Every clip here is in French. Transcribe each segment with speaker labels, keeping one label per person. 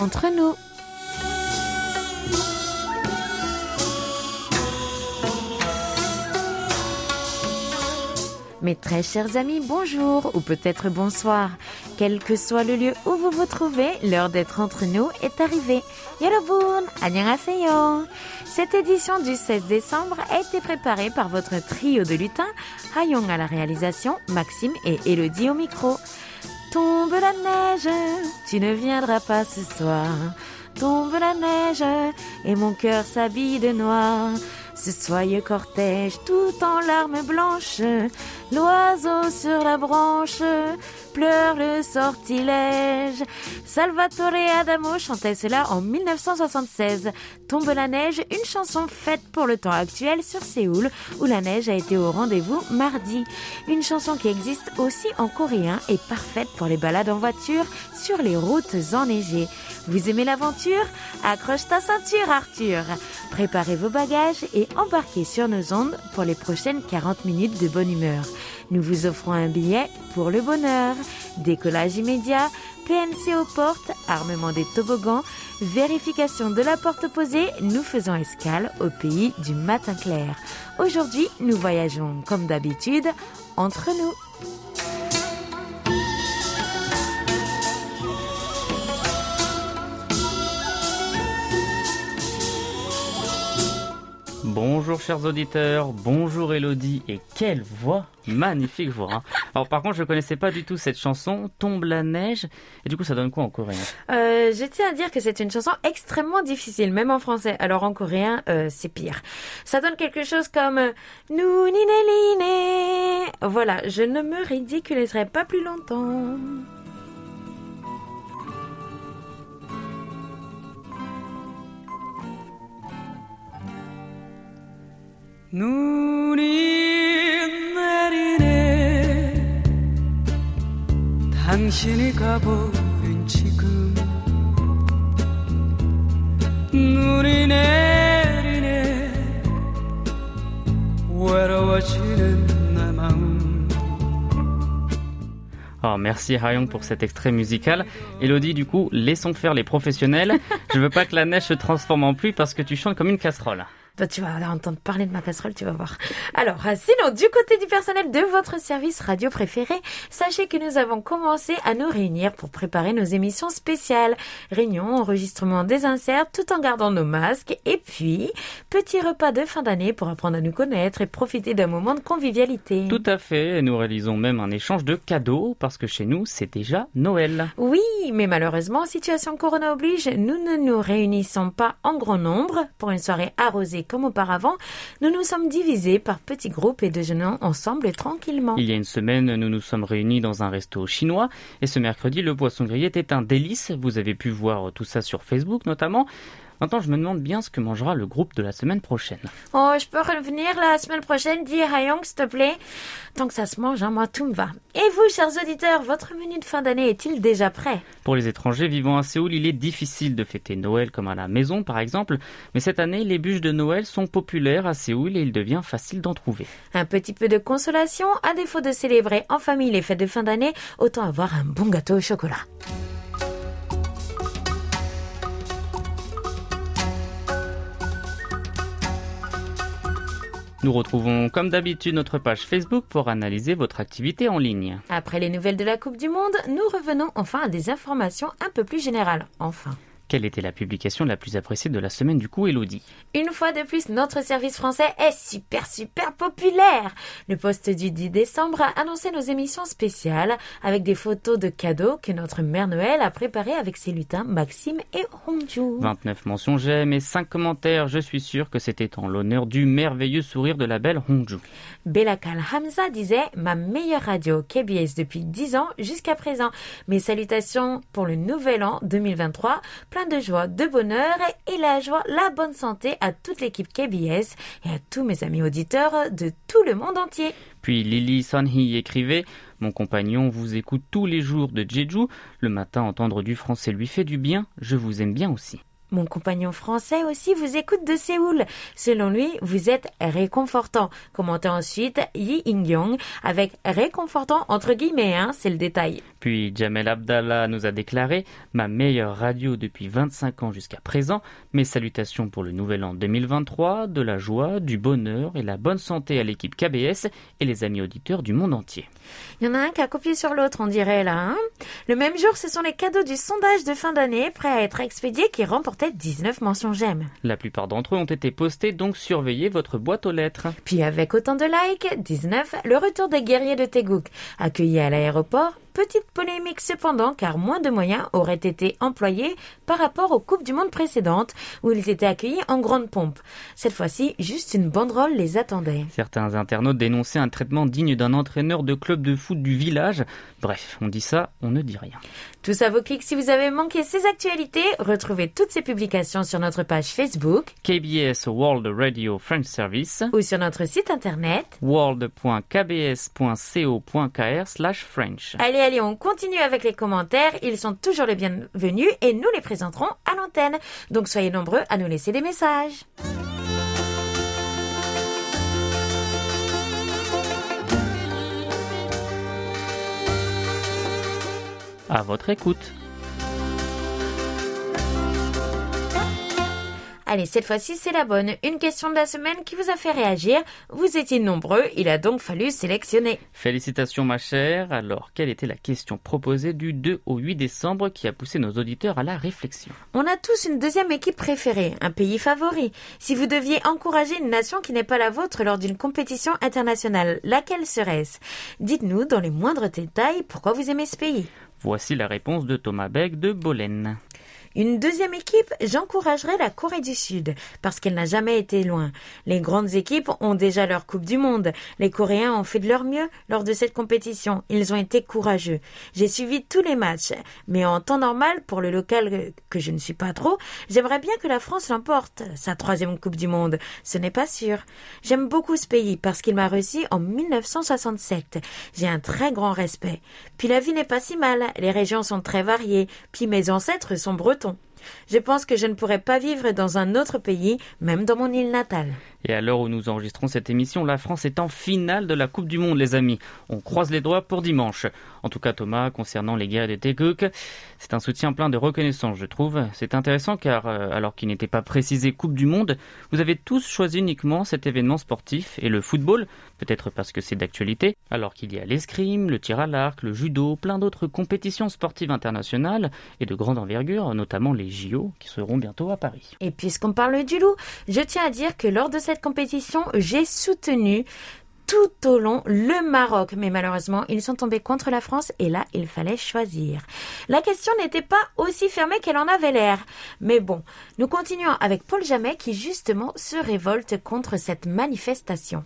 Speaker 1: entre nous. Mes très chers amis, bonjour ou peut-être bonsoir. Quel que soit le lieu où vous vous trouvez, l'heure d'être entre nous est arrivée. Annyeonghaseyo. Cette édition du 16 décembre a été préparée par votre trio de lutins, Hayong à la réalisation, Maxime et Elodie au micro. Tombe la neige, tu ne viendras pas ce soir. Tombe la neige et mon cœur s'habille de noir. Ce soyeux cortège tout en larmes blanches, l'oiseau sur la branche pleure le sortilège. Salvatore Adamo chantait cela en 1976. Tombe la neige, une chanson faite pour le temps actuel sur Séoul, où la neige a été au rendez-vous mardi. Une chanson qui existe aussi en coréen et parfaite pour les balades en voiture sur les routes enneigées. Vous aimez l'aventure? Accroche ta ceinture, Arthur. Préparez vos bagages et embarquez sur nos ondes pour les prochaines 40 minutes de bonne humeur. Nous vous offrons un billet pour le bonheur. Décollage immédiat, PNC aux portes, armement des toboggans, vérification de la porte opposée, nous faisons escale au pays du matin clair. Aujourd'hui, nous voyageons comme d'habitude entre nous.
Speaker 2: Bonjour chers auditeurs, bonjour Elodie et quelle voix, magnifique voix. Hein. Alors par contre je connaissais pas du tout cette chanson, Tombe la neige, et du coup ça donne quoi en coréen?
Speaker 1: Euh, Je tiens à dire que c'est une chanson extrêmement difficile, même en français. Alors en coréen euh, c'est pire. Ça donne quelque chose comme euh, Nunineliné. Voilà, je ne me ridiculiserai pas plus longtemps.
Speaker 3: 눈이 내리네 당신이 가버린 지금 눈이 내리네 외로워지는 내 마음
Speaker 2: Oh, merci Hayong pour cet extrait musical. Elodie, du coup, laissons faire les professionnels. Je veux pas que la neige se transforme en pluie parce que tu chantes comme une casserole.
Speaker 1: Toi, tu vas entendre parler de ma casserole, tu vas voir. Alors, euh, sinon, du côté du personnel de votre service radio préféré, sachez que nous avons commencé à nous réunir pour préparer nos émissions spéciales. Réunion, enregistrement des inserts, tout en gardant nos masques. Et puis, petit repas de fin d'année pour apprendre à nous connaître et profiter d'un moment de convivialité.
Speaker 2: Tout à fait. Nous réalisons même un échange de cadeaux parce que chez nous, c'est déjà Noël.
Speaker 1: Oui, mais malheureusement, situation corona oblige, nous ne nous réunissons pas en grand nombre pour une soirée arrosée comme auparavant, nous nous sommes divisés par petits groupes et déjeunons ensemble tranquillement.
Speaker 2: Il y a une semaine, nous nous sommes réunis dans un resto chinois et ce mercredi, le poisson grillé était un délice. Vous avez pu voir tout ça sur Facebook notamment. Maintenant, je me demande bien ce que mangera le groupe de la semaine prochaine.
Speaker 1: Oh, je peux revenir la semaine prochaine, dis Hayong, s'il te plaît. Tant que ça se mange, hein, moi, tout me va. Et vous, chers auditeurs, votre menu de fin d'année est-il déjà prêt?
Speaker 2: Pour les étrangers vivant à Séoul, il est difficile de fêter Noël comme à la maison, par exemple. Mais cette année, les bûches de Noël sont populaires à Séoul et il devient facile d'en trouver.
Speaker 1: Un petit peu de consolation, à défaut de célébrer en famille les fêtes de fin d'année, autant avoir un bon gâteau au chocolat.
Speaker 2: Nous retrouvons comme d'habitude notre page Facebook pour analyser votre activité en ligne.
Speaker 1: Après les nouvelles de la Coupe du Monde, nous revenons enfin à des informations un peu plus générales. Enfin.
Speaker 2: Quelle était la publication la plus appréciée de la semaine du coup, Elodie?
Speaker 1: Une fois de plus, notre service français est super super populaire. Le poste du 10 décembre a annoncé nos émissions spéciales avec des photos de cadeaux que notre mère Noël a préparées avec ses lutins Maxime et Hongju.
Speaker 2: 29 mentions j'aime et 5 commentaires. Je suis sûr que c'était en l'honneur du merveilleux sourire de la belle Hongju.
Speaker 1: Belakal Hamza disait ma meilleure radio KBS depuis 10 ans jusqu'à présent. Mes salutations pour le nouvel an 2023 de joie, de bonheur et la joie, la bonne santé à toute l'équipe KBS et à tous mes amis auditeurs de tout le monde entier.
Speaker 2: Puis Lily Sanhee écrivait Mon compagnon vous écoute tous les jours de Jeju. Le matin, entendre du français lui fait du bien. Je vous aime bien aussi.
Speaker 1: Mon compagnon français aussi vous écoute de Séoul. Selon lui, vous êtes réconfortant. Commentez ensuite Yi In-young avec réconfortant entre guillemets, hein, c'est le détail.
Speaker 2: Puis Jamel Abdallah nous a déclaré Ma meilleure radio depuis 25 ans jusqu'à présent. Mes salutations pour le nouvel an 2023, de la joie, du bonheur et la bonne santé à l'équipe KBS et les amis auditeurs du monde entier.
Speaker 1: Il y en a un qui a copié sur l'autre, on dirait là. Hein le même jour, ce sont les cadeaux du sondage de fin d'année prêts à être expédiés qui remportaient 19 mentions j'aime.
Speaker 2: La plupart d'entre eux ont été postés, donc surveillez votre boîte aux lettres.
Speaker 1: Puis avec autant de likes, 19, le retour des guerriers de Tegouk, accueillis à l'aéroport, petite polémique cependant car moins de moyens auraient été employés par rapport aux Coupes du Monde précédentes où ils étaient accueillis en grande pompe. Cette fois-ci, juste une banderole les attendait.
Speaker 2: Certains internautes dénonçaient un traitement digne d'un entraîneur de club de foot du village. Bref, on dit ça, on ne dit rien.
Speaker 1: Tout ça vos clics si vous avez manqué ces actualités. Retrouvez toutes ces publications sur notre page Facebook
Speaker 2: KBS World Radio French Service
Speaker 1: ou sur notre site internet
Speaker 2: world.kbs.co.kr/french.
Speaker 1: Allez, allez, on continue avec les commentaires. Ils sont toujours les bienvenus et nous les présenterons à l'antenne. Donc soyez nombreux à nous laisser des messages.
Speaker 2: À votre écoute.
Speaker 1: Allez, cette fois-ci, c'est la bonne. Une question de la semaine qui vous a fait réagir. Vous étiez nombreux, il a donc fallu sélectionner.
Speaker 2: Félicitations ma chère. Alors, quelle était la question proposée du 2 au 8 décembre qui a poussé nos auditeurs à la réflexion?
Speaker 1: On a tous une deuxième équipe préférée, un pays favori. Si vous deviez encourager une nation qui n'est pas la vôtre lors d'une compétition internationale, laquelle serait-ce? Dites-nous dans les moindres détails pourquoi vous aimez ce pays.
Speaker 2: Voici la réponse de Thomas Beck de Bolène.
Speaker 1: Une deuxième équipe, j'encouragerais la Corée du Sud, parce qu'elle n'a jamais été loin. Les grandes équipes ont déjà leur Coupe du Monde. Les Coréens ont fait de leur mieux lors de cette compétition. Ils ont été courageux. J'ai suivi tous les matchs, mais en temps normal, pour le local que je ne suis pas trop, j'aimerais bien que la France l'emporte, sa troisième Coupe du Monde. Ce n'est pas sûr. J'aime beaucoup ce pays parce qu'il m'a reçu en 1967. J'ai un très grand respect. Puis la vie n'est pas si mal. Les régions sont très variées. Puis mes ancêtres sont bretons. Je pense que je ne pourrais pas vivre dans un autre pays, même dans mon île natale.
Speaker 2: Et à l'heure où nous enregistrons cette émission, la France est en finale de la Coupe du Monde, les amis. On croise les doigts pour dimanche. En tout cas, Thomas, concernant les guerres de Teguc, c'est un soutien plein de reconnaissance, je trouve. C'est intéressant car, euh, alors qu'il n'était pas précisé Coupe du Monde, vous avez tous choisi uniquement cet événement sportif et le football, peut-être parce que c'est d'actualité, alors qu'il y a l'escrime, le tir à l'arc, le judo, plein d'autres compétitions sportives internationales et de grande envergure, notamment les JO qui seront bientôt à Paris.
Speaker 1: Et puisqu'on parle du loup, je tiens à dire que lors de cette compétition, j'ai soutenu tout au long le Maroc. Mais malheureusement, ils sont tombés contre la France et là, il fallait choisir. La question n'était pas aussi fermée qu'elle en avait l'air. Mais bon, nous continuons avec Paul Jamet qui justement se révolte contre cette manifestation.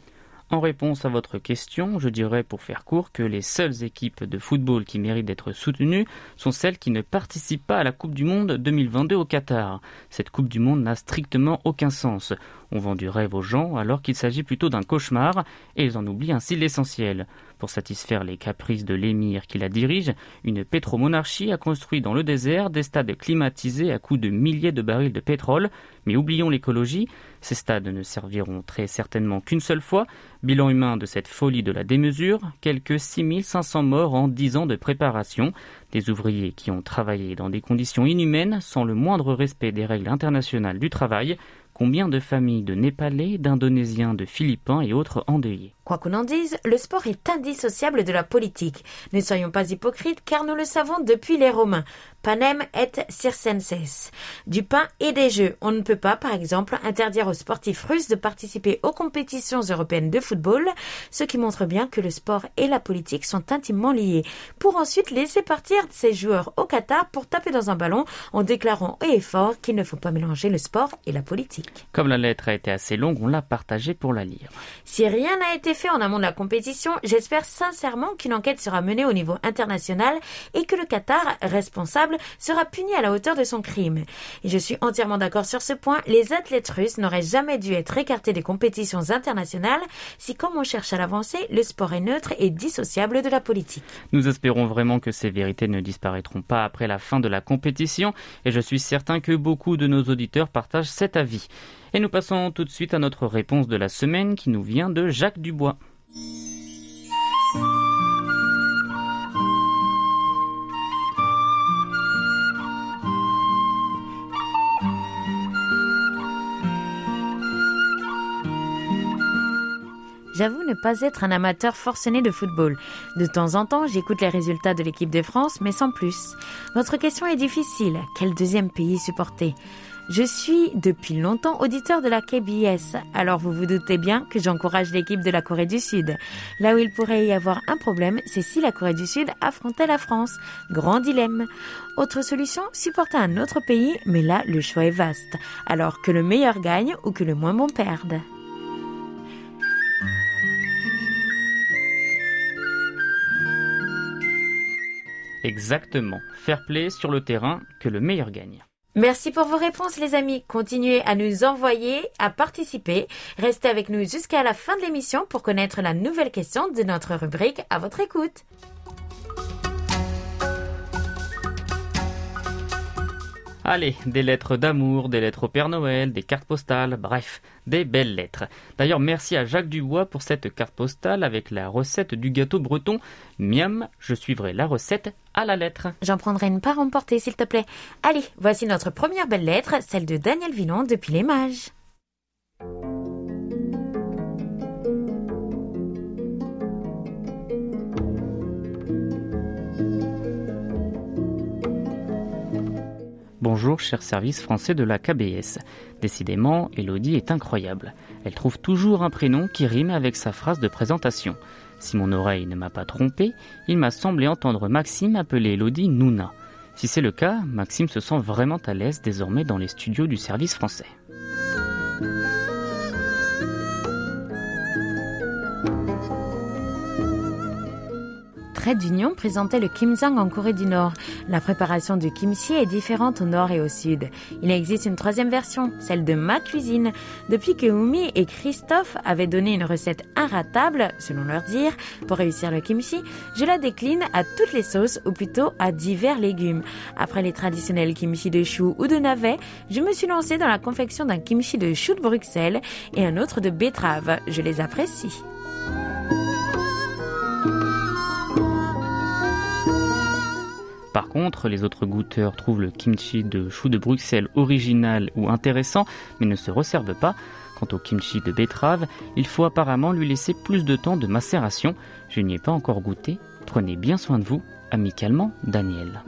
Speaker 2: En réponse à votre question, je dirais pour faire court que les seules équipes de football qui méritent d'être soutenues sont celles qui ne participent pas à la Coupe du Monde 2022 au Qatar. Cette Coupe du Monde n'a strictement aucun sens. On vend du rêve aux gens alors qu'il s'agit plutôt d'un cauchemar et ils en oublient ainsi l'essentiel. Pour satisfaire les caprices de l'émir qui la dirige, une pétromonarchie a construit dans le désert des stades climatisés à coups de milliers de barils de pétrole. Mais oublions l'écologie, ces stades ne serviront très certainement qu'une seule fois. Bilan humain de cette folie de la démesure, quelques 6500 morts en 10 ans de préparation. Des ouvriers qui ont travaillé dans des conditions inhumaines sans le moindre respect des règles internationales du travail. Combien de familles de Népalais, d'Indonésiens, de Philippins et autres endeuillés?
Speaker 1: Quoi qu'on en dise, le sport est indissociable de la politique. Ne soyons pas hypocrites car nous le savons depuis les Romains. Panem et circenses. Du pain et des jeux. On ne peut pas, par exemple, interdire aux sportifs russes de participer aux compétitions européennes de football, ce qui montre bien que le sport et la politique sont intimement liés. Pour ensuite laisser partir ces joueurs au Qatar pour taper dans un ballon en déclarant haut et fort qu'il ne faut pas mélanger le sport et la politique.
Speaker 2: Comme la lettre a été assez longue, on l'a partagée pour la lire.
Speaker 1: Si rien n'a été effet, en amont de la compétition, j'espère sincèrement qu'une enquête sera menée au niveau international et que le Qatar, responsable, sera puni à la hauteur de son crime. Et je suis entièrement d'accord sur ce point, les athlètes russes n'auraient jamais dû être écartés des compétitions internationales si, comme on cherche à l'avancer, le sport est neutre et dissociable de la politique.
Speaker 2: Nous espérons vraiment que ces vérités ne disparaîtront pas après la fin de la compétition et je suis certain que beaucoup de nos auditeurs partagent cet avis. Et nous passons tout de suite à notre réponse de la semaine qui nous vient de Jacques Dubois.
Speaker 1: J'avoue ne pas être un amateur forcené de football. De temps en temps, j'écoute les résultats de l'équipe de France, mais sans plus. Votre question est difficile. Quel deuxième pays supporter? Je suis depuis longtemps auditeur de la KBS, alors vous vous doutez bien que j'encourage l'équipe de la Corée du Sud. Là où il pourrait y avoir un problème, c'est si la Corée du Sud affrontait la France. Grand dilemme. Autre solution, supporter un autre pays, mais là le choix est vaste. Alors que le meilleur gagne ou que le moins bon perde?
Speaker 2: Exactement. Fair play sur le terrain, que le meilleur gagne.
Speaker 1: Merci pour vos réponses les amis. Continuez à nous envoyer, à participer. Restez avec nous jusqu'à la fin de l'émission pour connaître la nouvelle question de notre rubrique à votre écoute.
Speaker 2: Allez, des lettres d'amour, des lettres au Père Noël, des cartes postales, bref, des belles lettres. D'ailleurs, merci à Jacques Dubois pour cette carte postale avec la recette du gâteau breton. Miam, je suivrai la recette à la lettre.
Speaker 1: J'en prendrai une part emportée s'il te plaît. Allez, voici notre première belle lettre, celle de Daniel Villon depuis les mages.
Speaker 2: Bonjour, cher service français de la KBS. Décidément, Elodie est incroyable. Elle trouve toujours un prénom qui rime avec sa phrase de présentation. Si mon oreille ne m'a pas trompé, il m'a semblé entendre Maxime appeler Elodie Nouna. Si c'est le cas, Maxime se sent vraiment à l'aise désormais dans les studios du service français.
Speaker 1: Trait d'Union présentait le kimsang en Corée du Nord. La préparation du kimchi est différente au nord et au sud. Il existe une troisième version, celle de ma cuisine. Depuis que Umi et Christophe avaient donné une recette inratable, selon leur dire, pour réussir le kimchi, je la décline à toutes les sauces ou plutôt à divers légumes. Après les traditionnels kimchi de chou ou de navet, je me suis lancée dans la confection d'un kimchi de chou de Bruxelles et un autre de betterave. Je les apprécie.
Speaker 2: Par contre, les autres goûteurs trouvent le kimchi de chou de Bruxelles original ou intéressant, mais ne se resservent pas. Quant au kimchi de betterave, il faut apparemment lui laisser plus de temps de macération. Je n'y ai pas encore goûté. Prenez bien soin de vous. Amicalement, Daniel.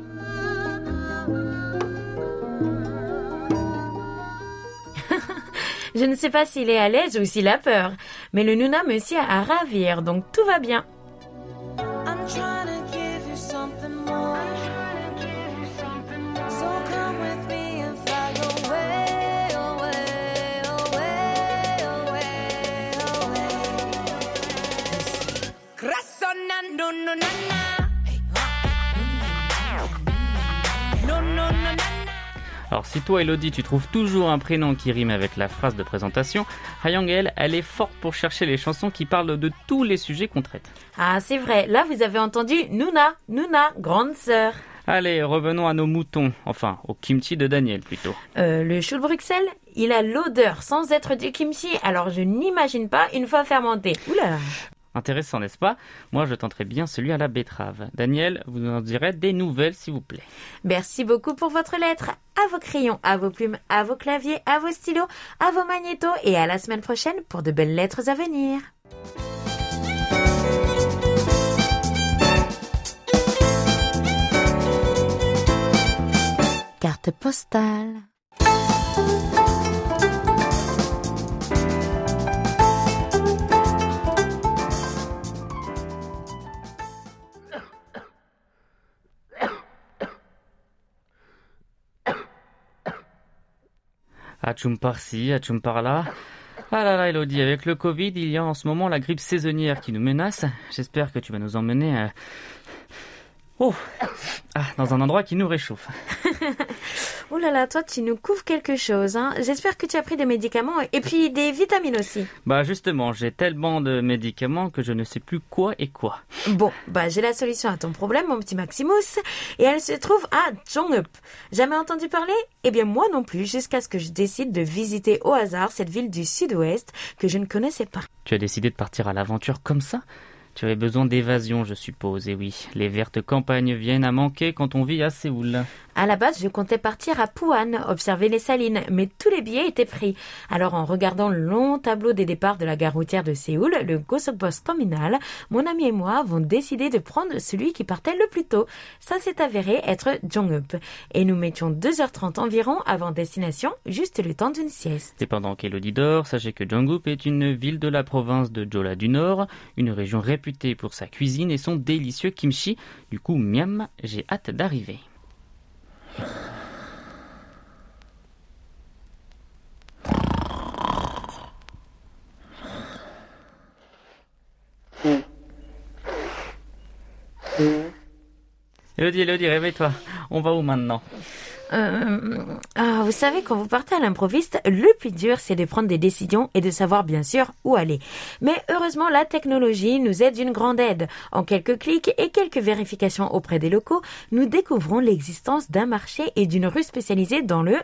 Speaker 1: Je ne sais pas s'il est à l'aise ou s'il a peur, mais le Nuna me sert à ravir, donc tout va bien.
Speaker 2: Alors si toi Elodie tu trouves toujours un prénom qui rime avec la phrase de présentation, Hayang elle, elle est forte pour chercher les chansons qui parlent de tous les sujets qu'on traite.
Speaker 1: Ah, c'est vrai, là vous avez entendu Nuna, Nuna, grande sœur.
Speaker 2: Allez, revenons à nos moutons, enfin au kimchi de Daniel plutôt.
Speaker 1: Euh, le chou de Bruxelles, il a l'odeur sans être du kimchi, alors je n'imagine pas une fois fermenté. Oula
Speaker 2: Intéressant, n'est-ce pas? Moi je tenterai bien celui à la betterave. Daniel, vous nous en direz des nouvelles s'il vous plaît.
Speaker 1: Merci beaucoup pour votre lettre. À vos crayons, à vos plumes, à vos claviers, à vos stylos, à vos magnétos et à la semaine prochaine pour de belles lettres à venir. Carte postale.
Speaker 2: Achum par-ci, achum par-là. Ah là là, Elodie, avec le Covid, il y a en ce moment la grippe saisonnière qui nous menace. J'espère que tu vas nous emmener euh, Oh ah, Dans un endroit qui nous réchauffe.
Speaker 1: Oh là là, toi tu nous couvres quelque chose. Hein. J'espère que tu as pris des médicaments et puis des vitamines aussi.
Speaker 2: Bah justement, j'ai tellement de médicaments que je ne sais plus quoi et quoi.
Speaker 1: Bon, bah j'ai la solution à ton problème, mon petit Maximus. Et elle se trouve à Jongup. Jamais entendu parler? Eh bien moi non plus, jusqu'à ce que je décide de visiter au hasard cette ville du sud-ouest que je ne connaissais pas.
Speaker 2: Tu as décidé de partir à l'aventure comme ça? Tu avais besoin d'évasion, je suppose, et oui, les vertes campagnes viennent à manquer quand on vit à Séoul.
Speaker 1: À la base, je comptais partir à Pouan, observer les salines, mais tous les billets étaient pris. Alors, en regardant le long tableau des départs de la gare routière de Séoul, le Gosokbos communal, mon ami et moi avons décidé de prendre celui qui partait le plus tôt. Ça s'est avéré être Jongup. Et nous mettions 2h30 environ avant destination, juste le temps d'une sieste.
Speaker 2: Et pendant qu'Elodie dort, sachez que Jongup est une ville de la province de Jola du Nord, une région réputée pour sa cuisine et son délicieux kimchi. Du coup, miam, j'ai hâte d'arriver. Elodie, Elodie, réveille-toi. On va où maintenant?
Speaker 1: Euh, ah, vous savez, quand vous partez à l'improviste, le plus dur, c'est de prendre des décisions et de savoir bien sûr où aller. Mais heureusement, la technologie nous aide d'une grande aide. En quelques clics et quelques vérifications auprès des locaux, nous découvrons l'existence d'un marché et d'une rue spécialisée dans le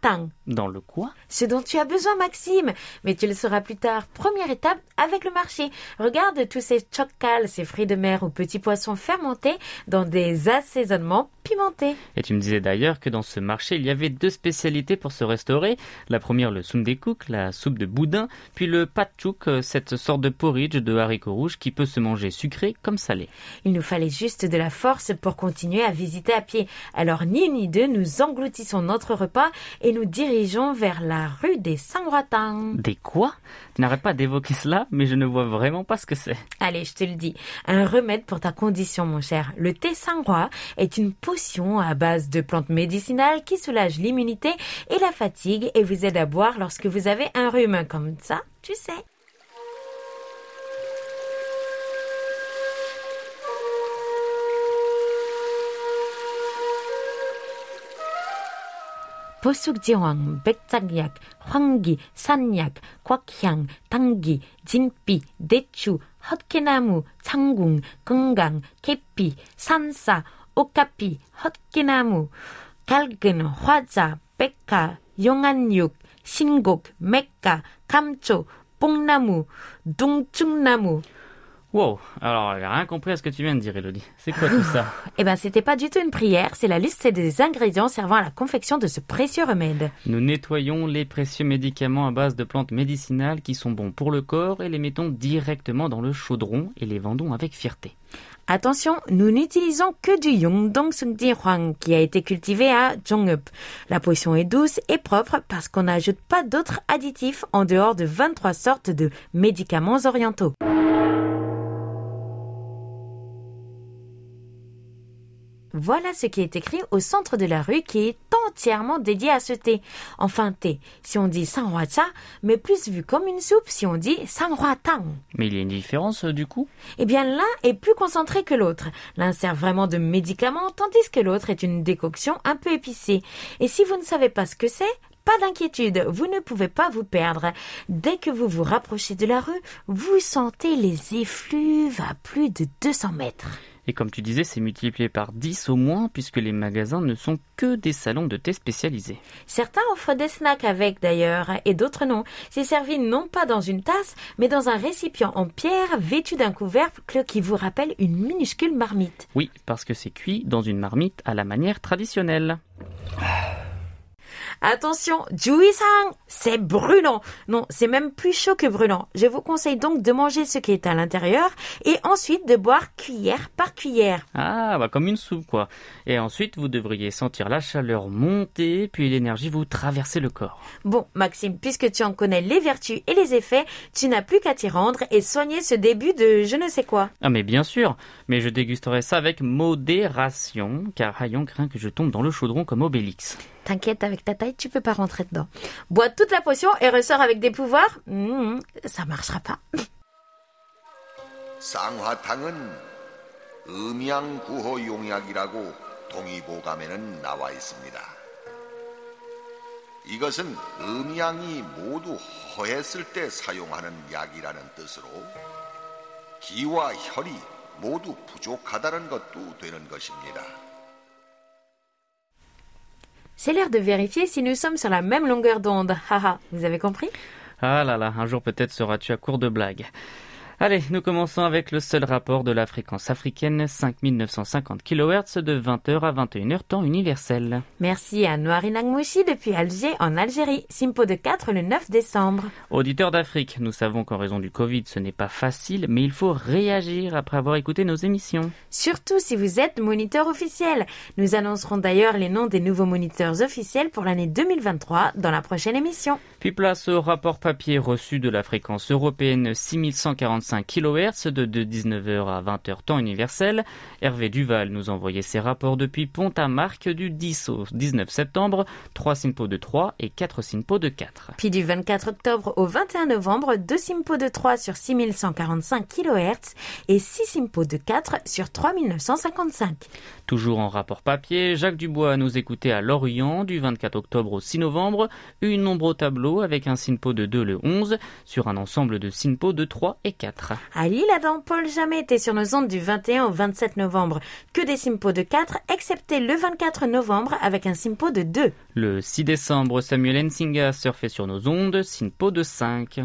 Speaker 1: Tang.
Speaker 2: Dans le quoi?
Speaker 1: Ce dont tu as besoin, Maxime. Mais tu le sauras plus tard. Première étape avec le marché. Regarde tous ces chokkal, ces fruits de mer ou petits poissons fermentés dans des assaisonnements pimentés.
Speaker 2: Et tu me disais d'ailleurs que dans ce marché, il y avait deux spécialités pour se restaurer. La première, le sundekuk, la soupe de boudin, puis le patchouk, euh, cette sorte de porridge de haricots rouges qui peut se manger sucré comme salé.
Speaker 1: Il nous fallait juste de la force pour continuer à visiter à pied. Alors ni ni deux, nous engloutissons notre repas et nous dirigeons vers la rue des Sangratang.
Speaker 2: Des quoi? Tu n'arrêtes pas d'évoquer cela, mais je ne vois vraiment pas ce que c'est.
Speaker 1: Allez, je te le dis. Un remède pour ta condition, mon cher. Le thé sangroi est une potion à base de plantes médicinale qui soulage l'immunité et la fatigue et vous aide à boire lorsque vous avez un rhume. Comme ça, tu sais. 보숙지황, 백작약, 황기, 산약, 곽향, 당기, 진피, 대추, 헛개나무, 창궁, 건강, 계피, 산사, 오카피, 헛개나무, 갈근, 화자, 백화, 용안육, 신곡, 맥가, 감초, 뽕나무, 둥충나무,
Speaker 2: Wow, alors j'ai rien compris à ce que tu viens de dire, Elodie. C'est quoi tout ça
Speaker 1: Eh ben, c'était pas du tout une prière, c'est la liste des ingrédients servant à la confection de ce précieux remède.
Speaker 2: Nous nettoyons les précieux médicaments à base de plantes médicinales qui sont bons pour le corps et les mettons directement dans le chaudron et les vendons avec fierté.
Speaker 1: Attention, nous n'utilisons que du Yongdong Sungji Huang qui a été cultivé à Zhongup. La potion est douce et propre parce qu'on n'ajoute pas d'autres additifs en dehors de 23 sortes de médicaments orientaux. Voilà ce qui est écrit au centre de la rue qui est entièrement dédié à ce thé. Enfin, thé, si on dit cha, mais plus vu comme une soupe si on dit tang.
Speaker 2: Mais il y a une différence euh, du coup?
Speaker 1: Eh bien, l'un est plus concentré que l'autre. L'un sert vraiment de médicament, tandis que l'autre est une décoction un peu épicée. Et si vous ne savez pas ce que c'est, pas d'inquiétude, vous ne pouvez pas vous perdre. Dès que vous vous rapprochez de la rue, vous sentez les effluves à plus de 200 mètres.
Speaker 2: Et comme tu disais, c'est multiplié par 10 au moins, puisque les magasins ne sont que des salons de thé spécialisés.
Speaker 1: Certains offrent des snacks avec d'ailleurs, et d'autres non. C'est servi non pas dans une tasse, mais dans un récipient en pierre vêtu d'un couvercle qui vous rappelle une minuscule marmite.
Speaker 2: Oui, parce que c'est cuit dans une marmite à la manière traditionnelle.
Speaker 1: Attention, Juisang, c'est brûlant. Non, c'est même plus chaud que brûlant. Je vous conseille donc de manger ce qui est à l'intérieur et ensuite de boire cuillère par cuillère.
Speaker 2: Ah, bah comme une soupe quoi. Et ensuite, vous devriez sentir la chaleur monter, puis l'énergie vous traverser le corps.
Speaker 1: Bon, Maxime, puisque tu en connais les vertus et les effets, tu n'as plus qu'à t'y rendre et soigner ce début de je ne sais quoi.
Speaker 2: Ah mais bien sûr, mais je dégusterai ça avec modération, car Hayon craint que je tombe dans le chaudron comme Obélix.
Speaker 1: T'inquiète, avec ta taille, tu peux pas rentrer dedans. Bois toute la potion et ressors avec des pouvoirs Hmm, Ça marchera pas.
Speaker 4: 쌍화탕은 음양구호 용약이라고 동의보감에는 나와 있습니다. 이것은 음양이 모두 허했을 때 사용하는 약이라는 뜻으로 기와 혈이 모두 부족하다는 것도 되는 것입니다.
Speaker 1: C'est l'heure de vérifier si nous sommes sur la même longueur d'onde. Haha, vous avez compris?
Speaker 2: Ah là là, un jour peut-être seras-tu à court de blagues. Allez, nous commençons avec le seul rapport de la fréquence africaine, 5950 kHz de 20h à 21h temps universel.
Speaker 1: Merci à Noari Nagmouchi depuis Alger en Algérie. Simpo de 4 le 9 décembre.
Speaker 2: Auditeurs d'Afrique, nous savons qu'en raison du Covid, ce n'est pas facile, mais il faut réagir après avoir écouté nos émissions.
Speaker 1: Surtout si vous êtes moniteur officiel. Nous annoncerons d'ailleurs les noms des nouveaux moniteurs officiels pour l'année 2023 dans la prochaine émission.
Speaker 2: Puis place au rapport papier reçu de la fréquence européenne 6145 kHz de, de 19h à 20h temps universel. Hervé Duval nous envoyait ses rapports depuis Pont-à-Marc du 10 au 19 septembre, 3 SINPO de 3 et 4 SINPO de 4.
Speaker 1: Puis du 24 octobre au 21 novembre, 2 Simpo de 3 sur 6145 kHz et 6 Simpo de 4 sur 3955.
Speaker 2: Toujours en rapport papier, Jacques Dubois nous écoutait à Lorient du 24 octobre au 6 novembre, une nombre au tableau avec un SINPO de 2 le 11 sur un ensemble de SINPO de 3 et 4.
Speaker 1: À Lille, Adam Paul jamais était sur nos ondes du 21 au 27 novembre. Que des Simpo de 4, excepté le 24 novembre avec un Simpo de 2.
Speaker 2: Le 6 décembre, Samuel Nsinga surfait sur nos ondes, SINPO de 5.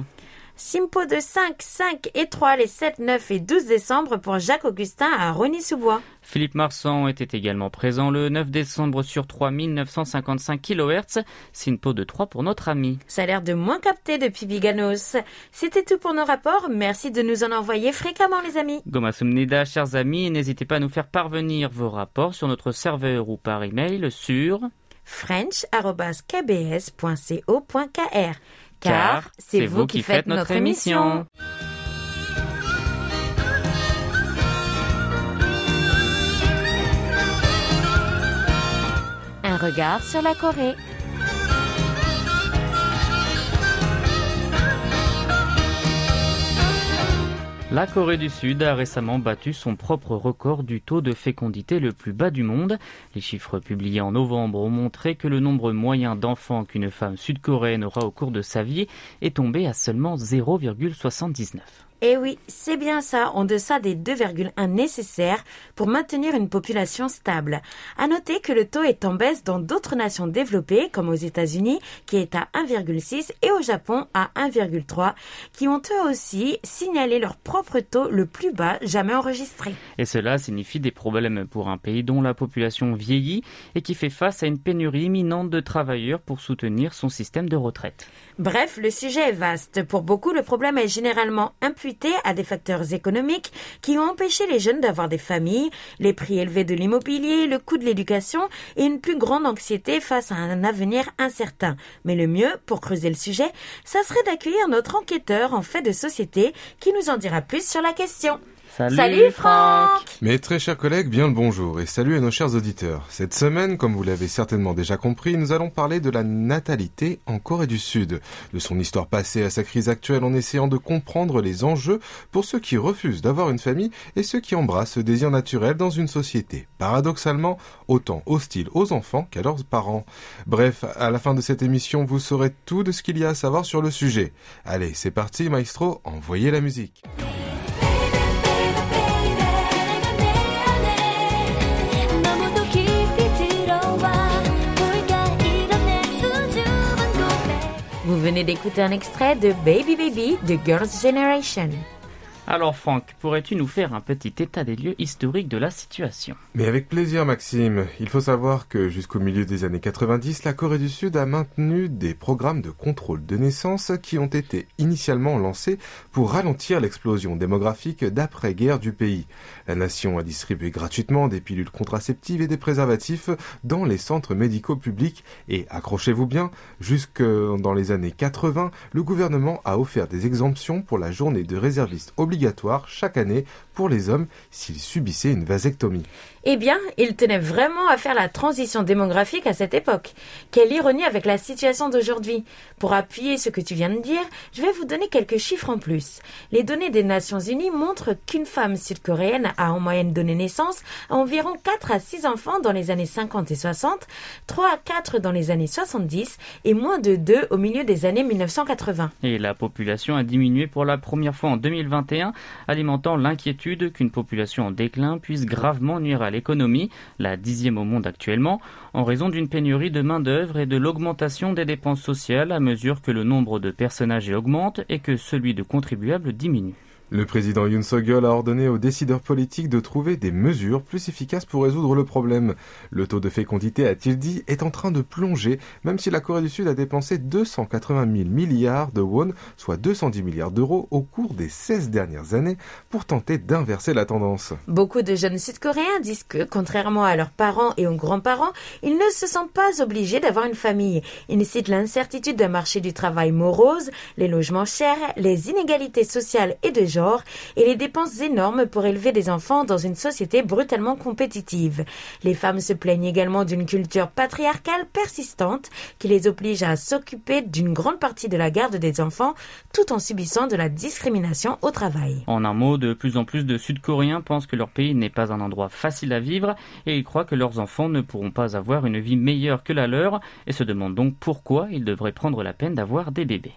Speaker 1: Simpo de 5, 5 et 3 les 7, 9 et 12 décembre pour Jacques Augustin à Rony-sous-Bois.
Speaker 2: Philippe Marsan était également présent le 9 décembre sur 3955 kHz, SINPO de 3 pour notre ami.
Speaker 1: Ça a l'air de moins capter depuis Biganos. C'était tout pour nos rapports. Merci de nous en envoyer fréquemment, les amis.
Speaker 2: Goma Sumnida, chers amis, n'hésitez pas à nous faire parvenir vos rapports sur notre serveur ou par email sur
Speaker 1: french.kbs.co.kr car c'est vous qui faites notre émission. Un regard sur la Corée.
Speaker 2: La Corée du Sud a récemment battu son propre record du taux de fécondité le plus bas du monde. Les chiffres publiés en novembre ont montré que le nombre moyen d'enfants qu'une femme sud-coréenne aura au cours de sa vie est tombé à seulement 0,79.
Speaker 1: Eh oui, c'est bien ça, en deçà des 2,1 nécessaires pour maintenir une population stable. À noter que le taux est en baisse dans d'autres nations développées, comme aux États-Unis, qui est à 1,6 et au Japon à 1,3, qui ont eux aussi signalé leur propre taux le plus bas jamais enregistré.
Speaker 2: Et cela signifie des problèmes pour un pays dont la population vieillit et qui fait face à une pénurie imminente de travailleurs pour soutenir son système de retraite.
Speaker 1: Bref, le sujet est vaste. Pour beaucoup, le problème est généralement imputé à des facteurs économiques qui ont empêché les jeunes d'avoir des familles, les prix élevés de l'immobilier, le coût de l'éducation et une plus grande anxiété face à un avenir incertain. Mais le mieux, pour creuser le sujet, ça serait d'accueillir notre enquêteur en fait de société qui nous en dira plus sur la question. Salut, Franck
Speaker 5: Mes très chers collègues, bien le bonjour et salut à nos chers auditeurs. Cette semaine, comme vous l'avez certainement déjà compris, nous allons parler de la natalité en Corée du Sud, de son histoire passée à sa crise actuelle en essayant de comprendre les enjeux pour ceux qui refusent d'avoir une famille et ceux qui embrassent ce désir naturel dans une société, paradoxalement, autant hostile aux enfants qu'à leurs parents. Bref, à la fin de cette émission, vous saurez tout de ce qu'il y a à savoir sur le sujet. Allez, c'est parti, maestro, envoyez la musique.
Speaker 1: Vous venez d'écouter un extrait de Baby Baby de Girls' Generation.
Speaker 2: Alors Franck, pourrais-tu nous faire un petit état des lieux historique de la situation?
Speaker 5: Mais avec plaisir Maxime, il faut savoir que jusqu'au milieu des années 90, la Corée du Sud a maintenu des programmes de contrôle de naissance qui ont été initialement lancés pour ralentir l'explosion démographique d'après-guerre du pays. La nation a distribué gratuitement des pilules contraceptives et des préservatifs dans les centres médicaux publics. Et, accrochez-vous bien, jusque dans les années 80, le gouvernement a offert des exemptions pour la journée de réserviste obligatoire obligatoire chaque année pour les hommes s'ils subissaient une vasectomie.
Speaker 1: Eh bien, il tenait vraiment à faire la transition démographique à cette époque. Quelle ironie avec la situation d'aujourd'hui. Pour appuyer ce que tu viens de dire, je vais vous donner quelques chiffres en plus. Les données des Nations Unies montrent qu'une femme sud-coréenne a en moyenne donné naissance à environ 4 à 6 enfants dans les années 50 et 60, 3 à 4 dans les années 70 et moins de 2 au milieu des années 1980.
Speaker 2: Et la population a diminué pour la première fois en 2021, alimentant l'inquiétude qu'une population en déclin puisse gravement nuire à l'économie, la dixième au monde actuellement, en raison d'une pénurie de main-d'œuvre et de l'augmentation des dépenses sociales à mesure que le nombre de personnes âgées augmente et que celui de contribuables diminue.
Speaker 5: Le président Yoon Suk-yeol a ordonné aux décideurs politiques de trouver des mesures plus efficaces pour résoudre le problème. Le taux de fécondité, a-t-il dit, est en train de plonger, même si la Corée du Sud a dépensé 280 000 milliards de won, soit 210 milliards d'euros, au cours des 16 dernières années, pour tenter d'inverser la tendance.
Speaker 1: Beaucoup de jeunes Sud-Coréens disent que, contrairement à leurs parents et aux grands-parents, ils ne se sentent pas obligés d'avoir une famille. Ils citent l'incertitude d'un marché du travail morose, les logements chers, les inégalités sociales et de genre, et les dépenses énormes pour élever des enfants dans une société brutalement compétitive. Les femmes se plaignent également d'une culture patriarcale persistante qui les oblige à s'occuper d'une grande partie de la garde des enfants tout en subissant de la discrimination au travail.
Speaker 2: En un mot, de plus en plus de Sud-Coréens pensent que leur pays n'est pas un endroit facile à vivre et ils croient que leurs enfants ne pourront pas avoir une vie meilleure que la leur et se demandent donc pourquoi ils devraient prendre la peine d'avoir des bébés.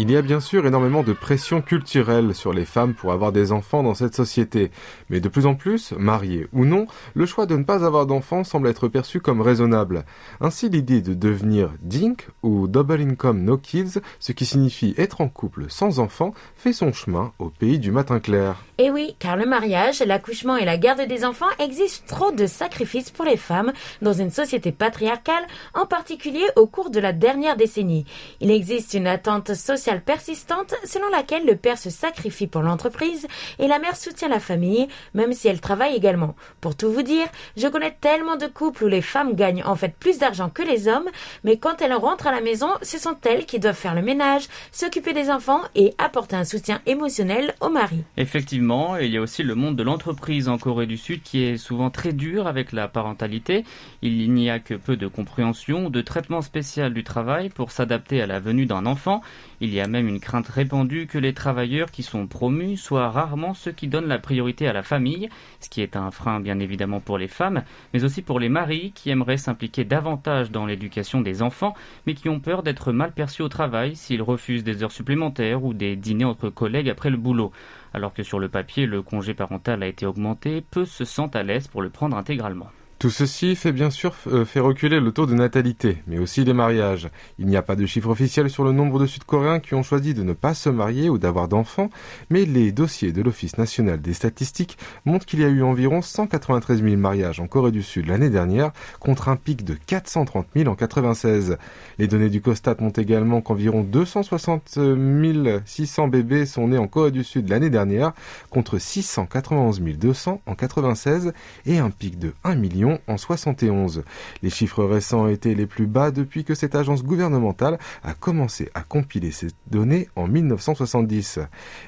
Speaker 5: Il y a bien sûr énormément de pression culturelle sur les femmes pour avoir des enfants dans cette société, mais de plus en plus, mariées ou non, le choix de ne pas avoir d'enfants semble être perçu comme raisonnable. Ainsi, l'idée de devenir DINK ou Double Income No Kids, ce qui signifie être en couple sans enfants, fait son chemin au pays du matin clair.
Speaker 1: Eh oui, car le mariage, l'accouchement et la garde des enfants exigent trop de sacrifices pour les femmes dans une société patriarcale, en particulier au cours de la dernière décennie. Il existe une attente sociale persistante selon laquelle le père se sacrifie pour l'entreprise et la mère soutient la famille, même si elle travaille également. Pour tout vous dire, je connais tellement de couples où les femmes gagnent en fait plus d'argent que les hommes, mais quand elles rentrent à la maison, ce sont elles qui doivent faire le ménage, s'occuper des enfants et apporter un soutien émotionnel au mari.
Speaker 2: Effectivement, il y a aussi le monde de l'entreprise en Corée du Sud qui est souvent très dur avec la parentalité. Il n'y a que peu de compréhension de traitement spécial du travail pour s'adapter à la venue d'un enfant. Il y même une crainte répandue que les travailleurs qui sont promus soient rarement ceux qui donnent la priorité à la famille, ce qui est un frein bien évidemment pour les femmes, mais aussi pour les maris qui aimeraient s'impliquer davantage dans l'éducation des enfants, mais qui ont peur d'être mal perçus au travail s'ils refusent des heures supplémentaires ou des dîners entre collègues après le boulot. Alors que sur le papier, le congé parental a été augmenté, peu se sentent à l'aise pour le prendre intégralement.
Speaker 5: Tout ceci fait bien sûr euh, fait reculer le taux de natalité, mais aussi les mariages. Il n'y a pas de chiffre officiel sur le nombre de Sud-Coréens qui ont choisi de ne pas se marier ou d'avoir d'enfants, mais les dossiers de l'Office national des statistiques montrent qu'il y a eu environ 193 000 mariages en Corée du Sud l'année dernière, contre un pic de 430 000 en 96. Les données du COSTAT montrent également qu'environ 260 600 bébés sont nés en Corée du Sud l'année dernière, contre 691 200 en 96 et un pic de 1 million en 71. Les chiffres récents étaient les plus bas depuis que cette agence gouvernementale a commencé à compiler ces données en 1970.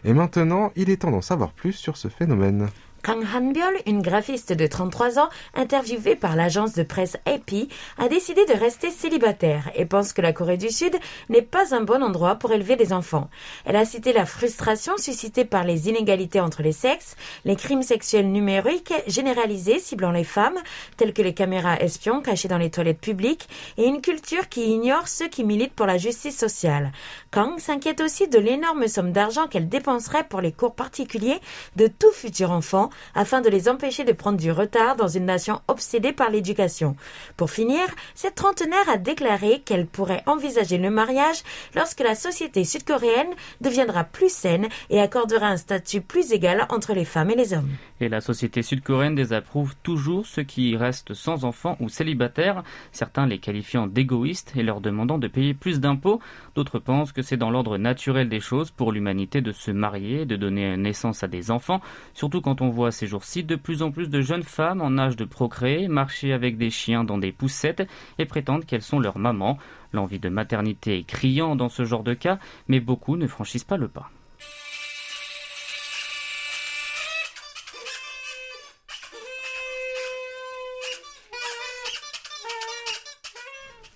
Speaker 5: Et maintenant, il est temps d'en savoir plus sur ce phénomène.
Speaker 1: Kang Han-byul, une graphiste de 33 ans, interviewée par l'agence de presse AP, a décidé de rester célibataire et pense que la Corée du Sud n'est pas un bon endroit pour élever des enfants. Elle a cité la frustration suscitée par les inégalités entre les sexes, les crimes sexuels numériques généralisés ciblant les femmes, tels que les caméras espions cachées dans les toilettes publiques, et une culture qui ignore ceux qui militent pour la justice sociale. Kang s'inquiète aussi de l'énorme somme d'argent qu'elle dépenserait pour les cours particuliers de tout futur enfant afin de les empêcher de prendre du retard dans une nation obsédée par l'éducation. Pour finir, cette trentenaire a déclaré qu'elle pourrait envisager le mariage lorsque la société sud-coréenne deviendra plus saine et accordera un statut plus égal entre les femmes et les hommes.
Speaker 2: Et la société sud-coréenne désapprouve toujours ceux qui restent sans enfants ou célibataires, certains les qualifiant d'égoïstes et leur demandant de payer plus d'impôts, d'autres pensent que c'est dans l'ordre naturel des choses pour l'humanité de se marier, de donner naissance à des enfants, surtout quand on voit ces jours-ci de plus en plus de jeunes femmes en âge de procréer marcher avec des chiens dans des poussettes et prétendent qu'elles sont leurs mamans. L'envie de maternité est criant dans ce genre de cas, mais beaucoup ne franchissent pas le pas.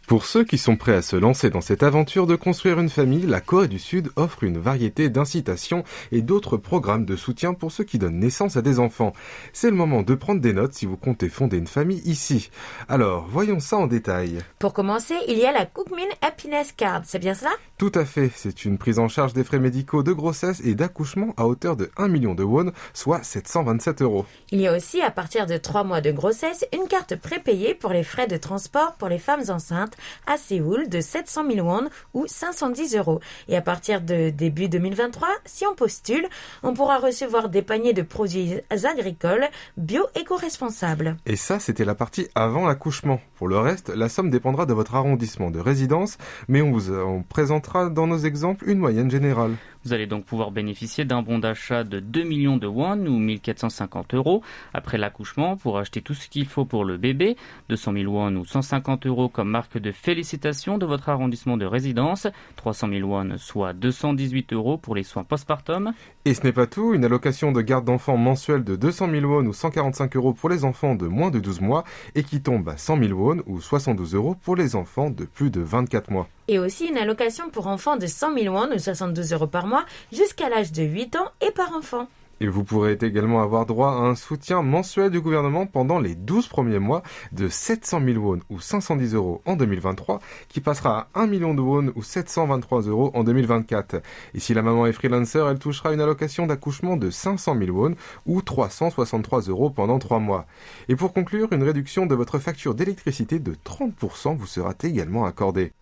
Speaker 5: Pour ceux qui sont prêts à se lancer dans cette aventure de construire une famille, la Corée du Sud offre une variété d'incitations et d'autres programmes de soutien pour ceux qui donnent naissance à des enfants. C'est le moment de prendre des notes si vous comptez fonder une famille ici. Alors, voyons ça en détail.
Speaker 1: Pour commencer, il y a la Cookmin Happiness Card, c'est bien cela?
Speaker 5: Tout à fait, c'est une prise en charge des frais médicaux de grossesse et d'accouchement à hauteur de 1 million de won, soit 727 euros.
Speaker 1: Il y a aussi, à partir de 3 mois de grossesse, une carte prépayée pour les frais de transport pour les femmes enceintes à Séoul de 700 000 won ou 510 euros. Et à partir de début 2023, si on postule, on pourra recevoir des paniers de produits agricoles bio-éco-responsables.
Speaker 5: Et ça, c'était la partie avant l'accouchement. Pour le reste, la somme dépendra de votre arrondissement de résidence, mais on vous en présentera dans nos exemples une moyenne générale.
Speaker 2: Vous allez donc pouvoir bénéficier d'un bon d'achat de 2 millions de won ou 1450 euros après l'accouchement pour acheter tout ce qu'il faut pour le bébé, 200 000 won ou 150 euros comme marque de félicitations de votre arrondissement de résidence, 300 000 won soit 218 euros pour les soins postpartum.
Speaker 5: Et ce n'est pas tout, une allocation de garde d'enfants mensuelle de 200 000 won ou 145 euros pour les enfants de moins de 12 mois et qui tombe à 100 000 won ou 72 euros pour les enfants de plus de 24 mois.
Speaker 1: Et aussi une allocation pour enfants de 100 000 won ou 72 euros par mois jusqu'à l'âge de 8 ans et par enfant.
Speaker 5: Vous pourrez également avoir droit à un soutien mensuel du gouvernement pendant les 12 premiers mois de 700 000 won ou 510 euros en 2023, qui passera à 1 million de won ou 723 euros en 2024. Et si la maman est freelancer, elle touchera une allocation d'accouchement de 500 000 won ou 363 euros pendant 3 mois. Et pour conclure, une réduction de votre facture d'électricité de 30% vous sera également accordée.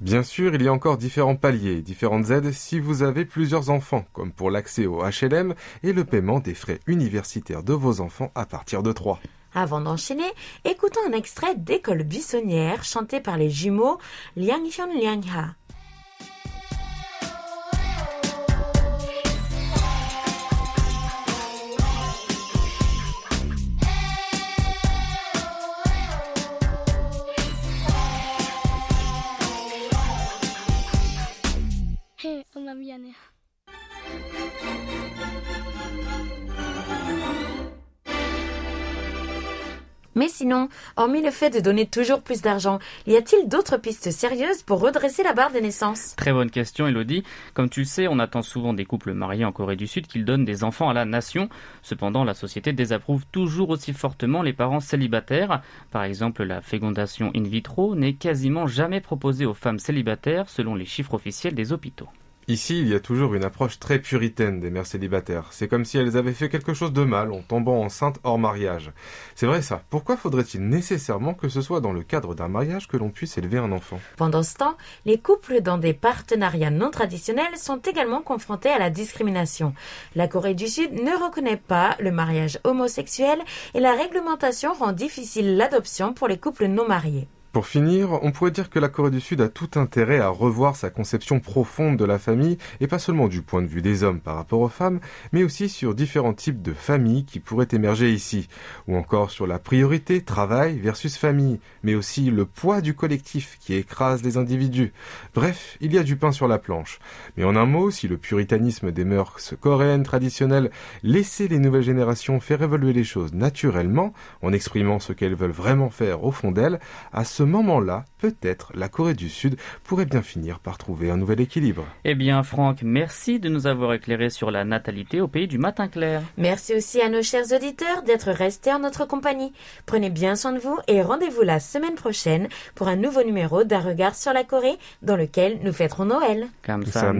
Speaker 5: Bien sûr, il y a encore différents paliers, différentes aides si vous avez plusieurs enfants, comme pour l'accès au HLM et le paiement des frais universitaires de vos enfants à partir de 3.
Speaker 1: Avant d'enchaîner, écoutons un extrait d'École buissonnière chanté par les jumeaux Liang Hyun Liang Ha. Mais sinon, hormis le fait de donner toujours plus d'argent, y a-t-il d'autres pistes sérieuses pour redresser la barre des naissances?
Speaker 2: Très bonne question, Elodie. Comme tu le sais, on attend souvent des couples mariés en Corée du Sud qu'ils donnent des enfants à la nation. Cependant, la société désapprouve toujours aussi fortement les parents célibataires. Par exemple, la fécondation in vitro n'est quasiment jamais proposée aux femmes célibataires selon les chiffres officiels des hôpitaux.
Speaker 5: Ici, il y a toujours une approche très puritaine des mères célibataires. C'est comme si elles avaient fait quelque chose de mal en tombant enceintes hors mariage. C'est vrai ça. Pourquoi faudrait-il nécessairement que ce soit dans le cadre d'un mariage que l'on puisse élever un enfant?
Speaker 1: Pendant ce temps, les couples dans des partenariats non traditionnels sont également confrontés à la discrimination. La Corée du Sud ne reconnaît pas le mariage homosexuel et la réglementation rend difficile l'adoption pour les couples non mariés.
Speaker 5: Pour finir, on pourrait dire que la Corée du Sud a tout intérêt à revoir sa conception profonde de la famille, et pas seulement du point de vue des hommes par rapport aux femmes, mais aussi sur différents types de familles qui pourraient émerger ici, ou encore sur la priorité travail versus famille, mais aussi le poids du collectif qui écrase les individus. Bref, il y a du pain sur la planche. Mais en un mot, si le puritanisme des mœurs coréennes traditionnelles laissait les nouvelles générations faire évoluer les choses naturellement, en exprimant ce qu'elles veulent vraiment faire au fond d'elles, à moment-là, peut-être la Corée du Sud pourrait bien finir par trouver un nouvel équilibre.
Speaker 2: Eh bien, Franck, merci de nous avoir éclairé sur la natalité au pays du matin clair.
Speaker 1: Merci aussi à nos chers auditeurs d'être restés en notre compagnie. Prenez bien soin de vous et rendez-vous la semaine prochaine pour un nouveau numéro d'un regard sur la Corée dans lequel nous fêterons Noël.
Speaker 2: 감사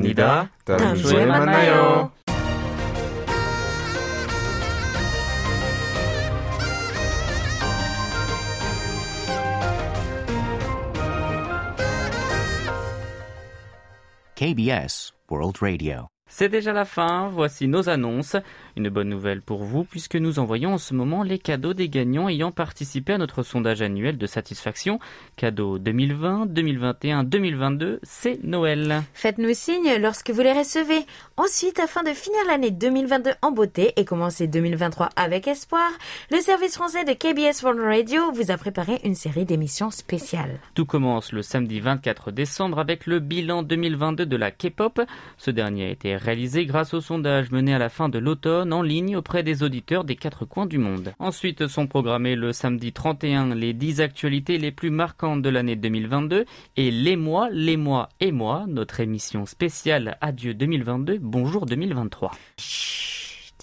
Speaker 6: KBS World Radio.
Speaker 2: C'est déjà la fin, voici nos annonces. Une bonne nouvelle pour vous puisque nous envoyons en ce moment les cadeaux des gagnants ayant participé à notre sondage annuel de satisfaction. Cadeaux 2020, 2021, 2022, c'est Noël.
Speaker 1: Faites-nous signe lorsque vous les recevez. Ensuite, afin de finir l'année 2022 en beauté et commencer 2023 avec espoir, le service français de KBS World Radio vous a préparé une série d'émissions spéciales.
Speaker 2: Tout commence le samedi 24 décembre avec le bilan 2022 de la K-pop. Ce dernier a été réalisé grâce au sondage mené à la fin de l'automne en ligne auprès des auditeurs des quatre coins du monde. Ensuite sont programmés le samedi 31 les 10 actualités les plus marquantes de l'année 2022 et les mois, les mois et moi, notre émission spéciale Adieu 2022, Bonjour 2023.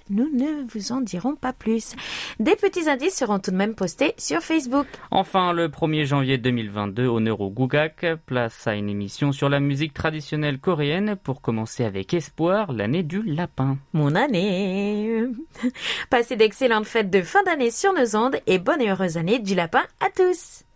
Speaker 1: Nous ne vous en dirons pas plus. Des petits indices seront tout de même postés sur Facebook.
Speaker 2: Enfin, le 1er janvier 2022, au Neuro Gugak, place à une émission sur la musique traditionnelle coréenne pour commencer avec espoir l'année du lapin.
Speaker 1: Mon année. Passez d'excellentes fêtes de fin d'année sur nos ondes et bonne et heureuse année du lapin à tous.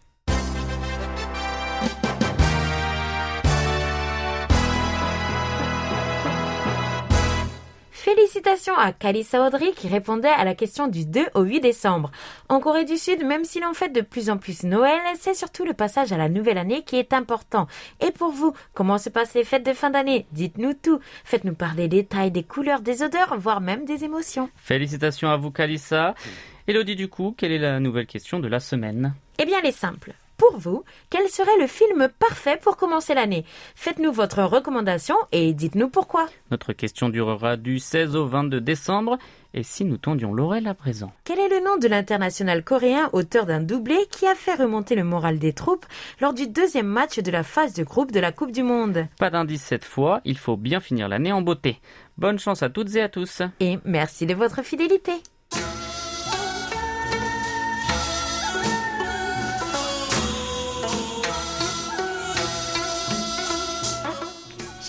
Speaker 1: Félicitations à Kalissa Audrey qui répondait à la question du 2 au 8 décembre. En Corée du Sud, même si l'on fête de plus en plus Noël, c'est surtout le passage à la nouvelle année qui est important. Et pour vous, comment se passent les fêtes de fin d'année? Dites-nous tout. Faites-nous part des détails, des couleurs, des odeurs, voire même des émotions.
Speaker 2: Félicitations à vous, Kalissa. Elodie, du coup, quelle est la nouvelle question de la semaine?
Speaker 1: Eh bien, elle est simple. Pour vous, quel serait le film parfait pour commencer l'année? Faites-nous votre recommandation et dites-nous pourquoi.
Speaker 2: Notre question durera du 16 au 22 décembre. Et si nous tendions l'oreille à présent?
Speaker 1: Quel est le nom de l'international coréen, auteur d'un doublé, qui a fait remonter le moral des troupes lors du deuxième match de la phase de groupe de la Coupe du Monde?
Speaker 2: Pas d'indice cette fois, il faut bien finir l'année en beauté. Bonne chance à toutes et à tous.
Speaker 1: Et merci de votre fidélité.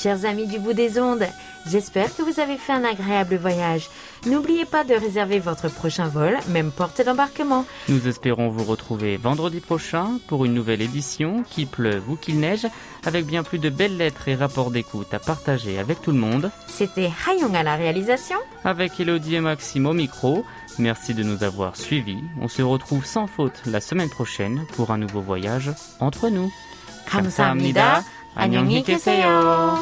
Speaker 1: Chers amis du bout des ondes, j'espère que vous avez fait un agréable voyage. N'oubliez pas de réserver votre prochain vol, même porte d'embarquement.
Speaker 2: Nous espérons vous retrouver vendredi prochain pour une nouvelle édition, qu'il pleuve ou qu'il neige, avec bien plus de belles lettres et rapports d'écoute à partager avec tout le monde.
Speaker 1: C'était Hayong à la réalisation.
Speaker 2: Avec Elodie et Maxime au micro, merci de nous avoir suivis. On se retrouve sans faute la semaine prochaine pour un nouveau voyage entre nous.
Speaker 1: 감사합니다. 안녕히 계세요.